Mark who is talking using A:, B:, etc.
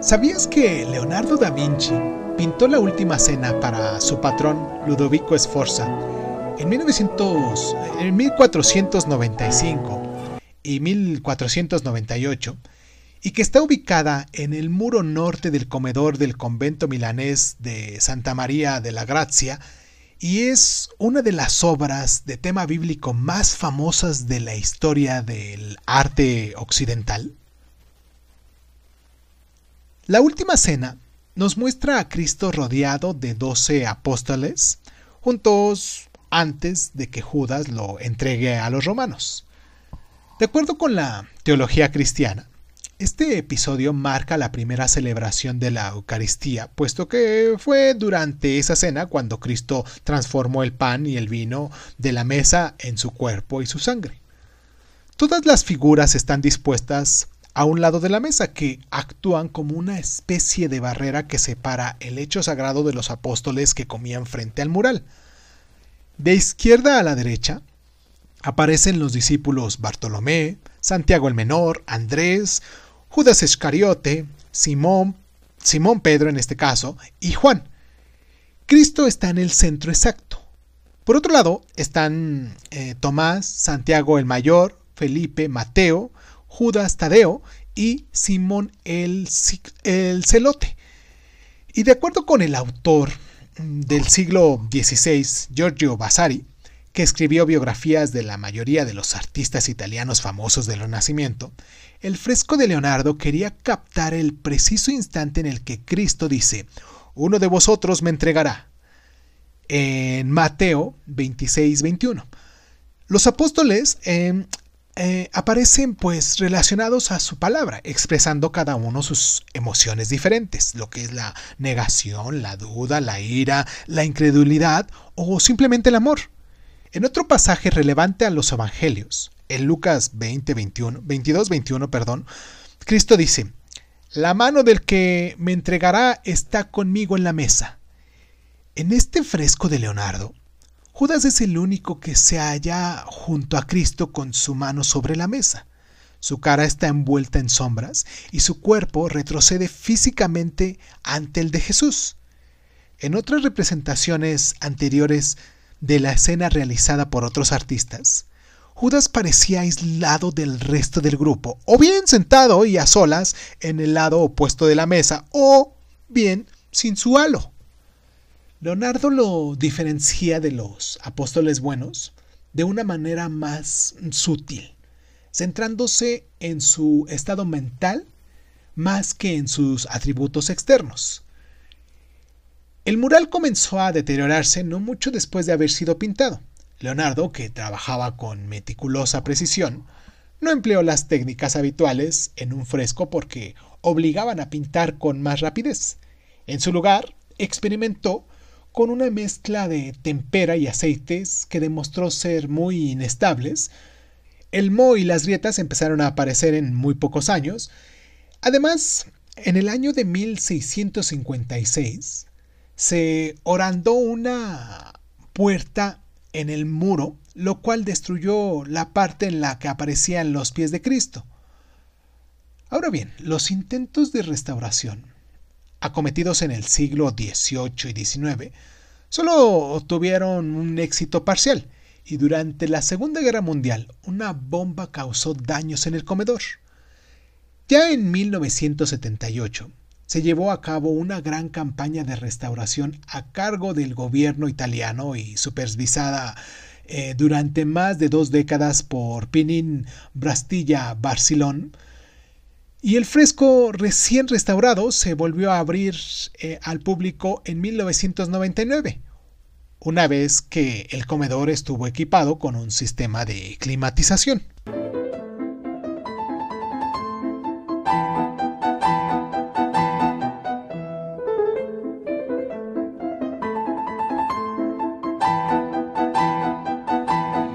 A: ¿Sabías que Leonardo da Vinci pintó la última cena para su patrón Ludovico Sforza en, 1900, en 1495 y 1498 y que está ubicada en el muro norte del comedor del convento milanés de Santa María de la Grazia y es una de las obras de tema bíblico más famosas de la historia del arte occidental? La última cena nos muestra a Cristo rodeado de doce apóstoles, juntos antes de que Judas lo entregue a los romanos. De acuerdo con la teología cristiana, este episodio marca la primera celebración de la Eucaristía, puesto que fue durante esa cena cuando Cristo transformó el pan y el vino de la mesa en su cuerpo y su sangre. Todas las figuras están dispuestas a un lado de la mesa, que actúan como una especie de barrera que separa el hecho sagrado de los apóstoles que comían frente al mural. De izquierda a la derecha aparecen los discípulos Bartolomé, Santiago el Menor, Andrés, Judas Iscariote, Simón, Simón Pedro en este caso, y Juan. Cristo está en el centro exacto. Por otro lado están eh, Tomás, Santiago el Mayor, Felipe, Mateo, Judas Tadeo y Simón el, el Celote. Y de acuerdo con el autor del siglo XVI, Giorgio Vasari, que escribió biografías de la mayoría de los artistas italianos famosos del Renacimiento, el fresco de Leonardo quería captar el preciso instante en el que Cristo dice, uno de vosotros me entregará. En Mateo 26, 21. Los apóstoles em, eh, aparecen pues relacionados a su palabra, expresando cada uno sus emociones diferentes, lo que es la negación, la duda, la ira, la incredulidad o simplemente el amor. En otro pasaje relevante a los evangelios, en Lucas 20, 21, 22, 21, perdón, Cristo dice, la mano del que me entregará está conmigo en la mesa. En este fresco de Leonardo, Judas es el único que se halla junto a Cristo con su mano sobre la mesa. Su cara está envuelta en sombras y su cuerpo retrocede físicamente ante el de Jesús. En otras representaciones anteriores de la escena realizada por otros artistas, Judas parecía aislado del resto del grupo, o bien sentado y a solas en el lado opuesto de la mesa, o bien sin su halo. Leonardo lo diferencia de los apóstoles buenos de una manera más sutil, centrándose en su estado mental más que en sus atributos externos. El mural comenzó a deteriorarse no mucho después de haber sido pintado. Leonardo, que trabajaba con meticulosa precisión, no empleó las técnicas habituales en un fresco porque obligaban a pintar con más rapidez. En su lugar, experimentó con una mezcla de tempera y aceites que demostró ser muy inestables. El moho y las grietas empezaron a aparecer en muy pocos años. Además, en el año de 1656 se orandó una puerta en el muro, lo cual destruyó la parte en la que aparecían los pies de Cristo. Ahora bien, los intentos de restauración, acometidos en el siglo XVIII y XIX, solo tuvieron un éxito parcial, y durante la Segunda Guerra Mundial una bomba causó daños en el comedor. Ya en 1978, se llevó a cabo una gran campaña de restauración a cargo del gobierno italiano y supervisada eh, durante más de dos décadas por Pinin Brastilla Barcelón. Y el fresco recién restaurado se volvió a abrir eh, al público en 1999, una vez que el comedor estuvo equipado con un sistema de climatización.